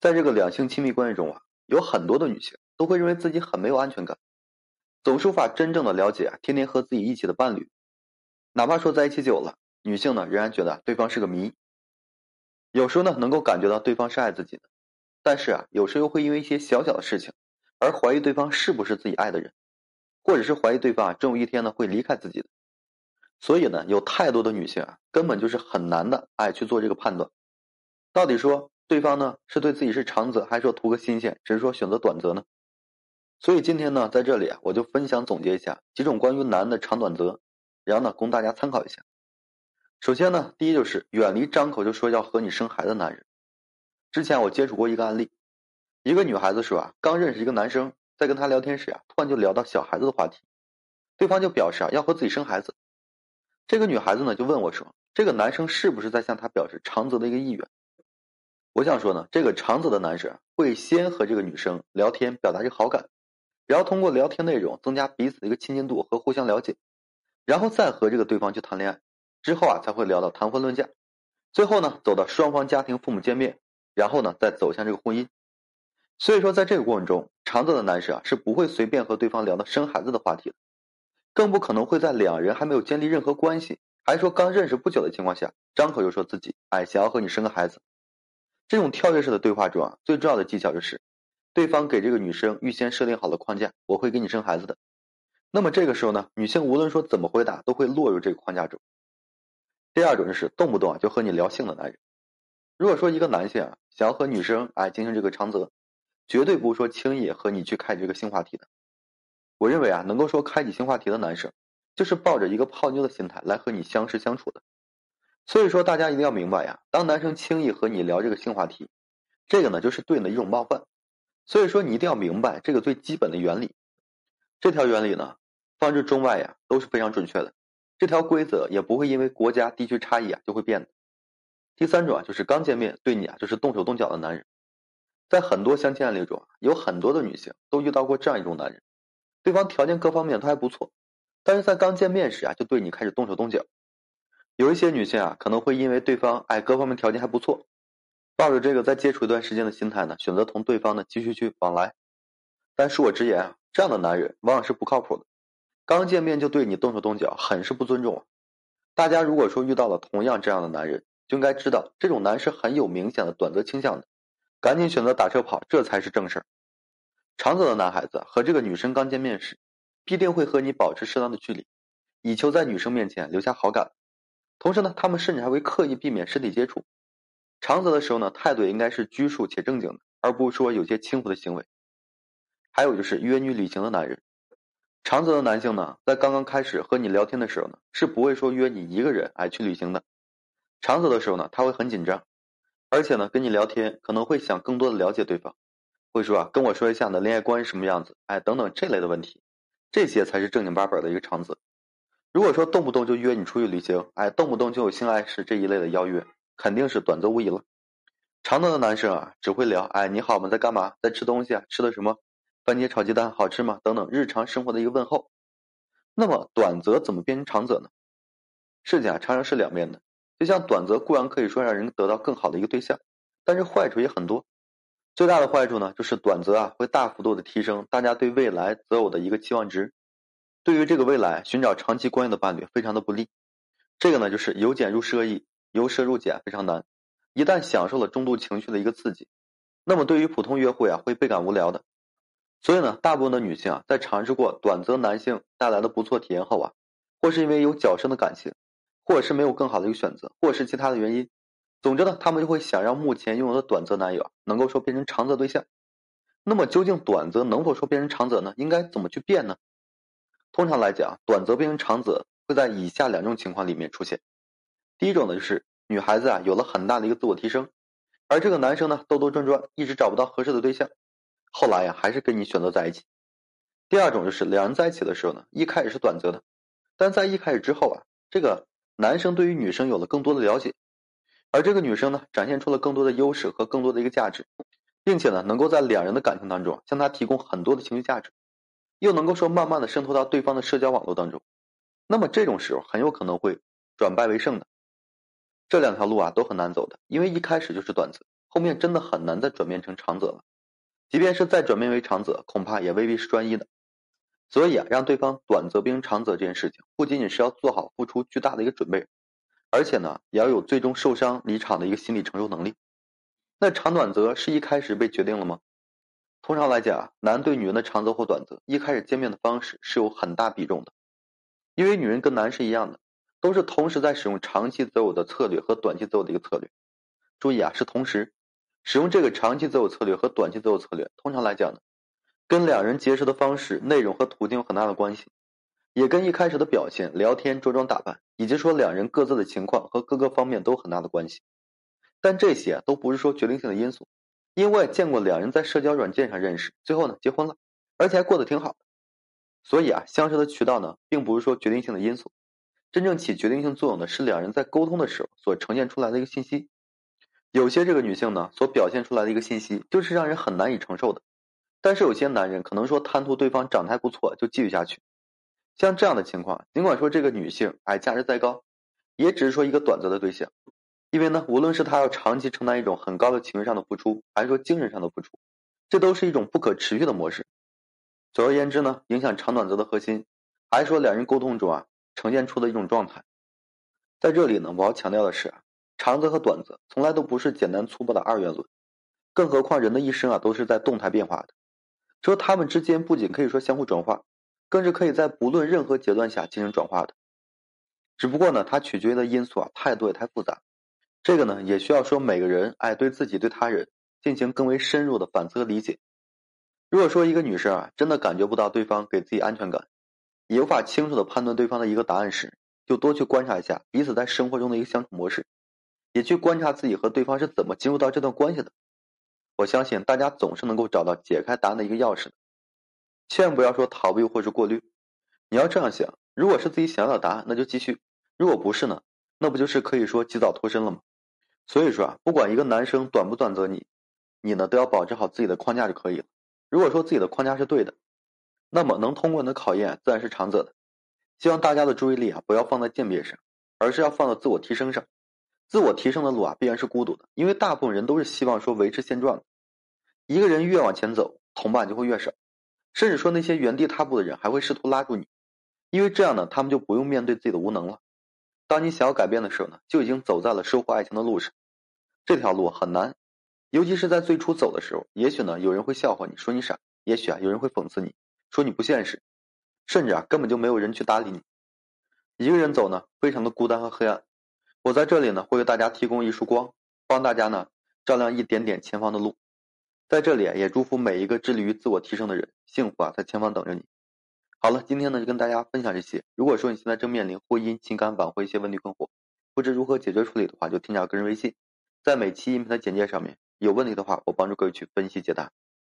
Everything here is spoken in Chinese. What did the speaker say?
在这个两性亲密关系中啊，有很多的女性都会认为自己很没有安全感，总是无法真正的了解啊天天和自己一起的伴侣，哪怕说在一起久了，女性呢仍然觉得对方是个谜。有时候呢能够感觉到对方是爱自己的，但是啊有时候又会因为一些小小的事情而怀疑对方是不是自己爱的人，或者是怀疑对方啊终有一天呢会离开自己的。所以呢，有太多的女性啊根本就是很难的爱去做这个判断，到底说。对方呢是对自己是长则，还是说图个新鲜，只是说选择短则呢？所以今天呢，在这里啊，我就分享总结一下几种关于男的长短则，然后呢，供大家参考一下。首先呢，第一就是远离张口就说要和你生孩子的男人。之前我接触过一个案例，一个女孩子说啊，刚认识一个男生，在跟他聊天时啊，突然就聊到小孩子的话题，对方就表示啊要和自己生孩子。这个女孩子呢就问我说，这个男生是不是在向她表示长则的一个意愿？我想说呢，这个长则的男士会先和这个女生聊天，表达这个好感，然后通过聊天内容增加彼此的一个亲近度和互相了解，然后再和这个对方去谈恋爱，之后啊才会聊到谈婚论嫁，最后呢走到双方家庭父母见面，然后呢再走向这个婚姻。所以说，在这个过程中，长则的男士啊是不会随便和对方聊到生孩子的话题的，更不可能会在两人还没有建立任何关系，还说刚认识不久的情况下，张口就说自己哎想要和你生个孩子。这种跳跃式的对话中啊，最重要的技巧就是，对方给这个女生预先设定好了框架，我会给你生孩子的。那么这个时候呢，女性无论说怎么回答，都会落入这个框架中。第二种就是动不动啊就和你聊性的男人。如果说一个男性啊想要和女生哎进行这个长则，绝对不是说轻易和你去开这个性话题的。我认为啊，能够说开启性话题的男生，就是抱着一个泡妞的心态来和你相识相处的。所以说，大家一定要明白呀，当男生轻易和你聊这个性话题，这个呢就是对你的一种冒犯。所以说，你一定要明白这个最基本的原理。这条原理呢，放置中外呀都是非常准确的。这条规则也不会因为国家地区差异啊就会变的。第三种啊，就是刚见面对你啊就是动手动脚的男人，在很多相亲案例中，有很多的女性都遇到过这样一种男人，对方条件各方面都还不错，但是在刚见面时啊就对你开始动手动脚。有一些女性啊，可能会因为对方哎各方面条件还不错，抱着这个再接触一段时间的心态呢，选择同对方呢继续去往来。但恕我直言啊，这样的男人往往是不靠谱的，刚见面就对你动手动脚，很是不尊重。大家如果说遇到了同样这样的男人，就应该知道这种男是很有明显的短择倾向的，赶紧选择打车跑，这才是正事儿。长则的男孩子和这个女生刚见面时，必定会和你保持适当的距离，以求在女生面前留下好感。同时呢，他们甚至还会刻意避免身体接触。长则的时候呢，态度也应该是拘束且正经的，而不是说有些轻浮的行为。还有就是约你旅行的男人，长则的男性呢，在刚刚开始和你聊天的时候呢，是不会说约你一个人哎去旅行的。长则的时候呢，他会很紧张，而且呢，跟你聊天可能会想更多的了解对方，会说啊，跟我说一下你的恋爱观是什么样子，哎，等等这类的问题，这些才是正经八百的一个长则。如果说动不动就约你出去旅行，哎，动不动就有性爱事这一类的邀约，肯定是短则无疑了。长则的男生啊，只会聊，哎，你好吗？在干嘛？在吃东西啊？吃的什么？番茄炒鸡蛋好吃吗？等等日常生活的一个问候。那么短则怎么变成长则呢？事情啊，常常是两面的。就像短则固然可以说让人得到更好的一个对象，但是坏处也很多。最大的坏处呢，就是短则啊会大幅度的提升大家对未来择偶的一个期望值。对于这个未来寻找长期关系的伴侣非常的不利，这个呢就是由俭入奢易，由奢入俭非常难。一旦享受了中度情绪的一个刺激，那么对于普通约会啊会倍感无聊的。所以呢，大部分的女性啊在尝试过短则男性带来的不错体验后啊，或是因为有较深的感情，或者是没有更好的一个选择，或是其他的原因，总之呢，他们就会想让目前拥有的短则男友能够说变成长则对象。那么究竟短则能否说变成长则呢？应该怎么去变呢？通常来讲，短则变成长则会在以下两种情况里面出现。第一种呢，就是女孩子啊有了很大的一个自我提升，而这个男生呢兜兜转转一直找不到合适的对象，后来呀还是跟你选择在一起。第二种就是两人在一起的时候呢，一开始是短则的，但在一开始之后啊，这个男生对于女生有了更多的了解，而这个女生呢展现出了更多的优势和更多的一个价值，并且呢能够在两人的感情当中向他提供很多的情绪价值。又能够说慢慢的渗透到对方的社交网络当中，那么这种时候很有可能会转败为胜的。这两条路啊都很难走的，因为一开始就是短则，后面真的很难再转变成长则了。即便是再转变为长则，恐怕也未必是专一的。所以啊，让对方短则变长则这件事情，不仅仅是要做好付出巨大的一个准备，而且呢，也要有最终受伤离场的一个心理承受能力。那长短则是一开始被决定了吗？通常来讲，男对女人的长则或短则，一开始见面的方式是有很大比重的，因为女人跟男是一样的，都是同时在使用长期择偶的策略和短期择偶的一个策略。注意啊，是同时使用这个长期择偶策略和短期择偶策略。通常来讲呢，跟两人结识的方式、内容和途径有很大的关系，也跟一开始的表现、聊天、着装打扮，以及说两人各自的情况和各个方面都很大的关系。但这些都不是说决定性的因素，因为我也见过两人在社交软件上认识，最后呢结婚了，而且还过得挺好。所以啊，相识的渠道呢，并不是说决定性的因素，真正起决定性作用的是两人在沟通的时候所呈现出来的一个信息。有些这个女性呢，所表现出来的一个信息，就是让人很难以承受的。但是有些男人可能说贪图对方长得还不错，就继续下去。像这样的情况，尽管说这个女性哎价值再高，也只是说一个短则的对象。因为呢，无论是他要长期承担一种很高的情绪上的付出，还是说精神上的付出，这都是一种不可持续的模式。总而言之呢，影响长短则的核心，还是说两人沟通中啊呈现出的一种状态。在这里呢，我要强调的是。长则和短则从来都不是简单粗暴的二元论，更何况人的一生啊都是在动态变化的，说他们之间不仅可以说相互转化，更是可以在不论任何阶段下进行转化的。只不过呢，它取决于的因素啊太多也太复杂，这个呢也需要说每个人哎对自己对他人进行更为深入的反思和理解。如果说一个女生啊真的感觉不到对方给自己安全感，也无法清楚的判断对方的一个答案时，就多去观察一下彼此在生活中的一个相处模式。也去观察自己和对方是怎么进入到这段关系的，我相信大家总是能够找到解开答案的一个钥匙的。千万不要说逃避或是过滤，你要这样想：如果是自己想要的答案，那就继续；如果不是呢，那不就是可以说及早脱身了吗？所以说啊，不管一个男生短不短则你，你呢都要保持好自己的框架就可以了。如果说自己的框架是对的，那么能通过你的考验自然是长则的。希望大家的注意力啊不要放在鉴别上，而是要放到自我提升上。自我提升的路啊，必然是孤独的，因为大部分人都是希望说维持现状的。一个人越往前走，同伴就会越少，甚至说那些原地踏步的人还会试图拉住你，因为这样呢，他们就不用面对自己的无能了。当你想要改变的时候呢，就已经走在了收获爱情的路上。这条路很难，尤其是在最初走的时候，也许呢有人会笑话你说你傻，也许啊有人会讽刺你说你不现实，甚至啊根本就没有人去搭理你。一个人走呢，非常的孤单和黑暗。我在这里呢，会为大家提供一束光，帮大家呢照亮一点点前方的路。在这里啊也祝福每一个致力于自我提升的人，幸福啊在前方等着你。好了，今天呢就跟大家分享这些。如果说你现在正面临婚姻、情感挽回一些问题困惑，不知如何解决处理的话，就添加个人微信，在每期音频的简介上面。有问题的话，我帮助各位去分析解答。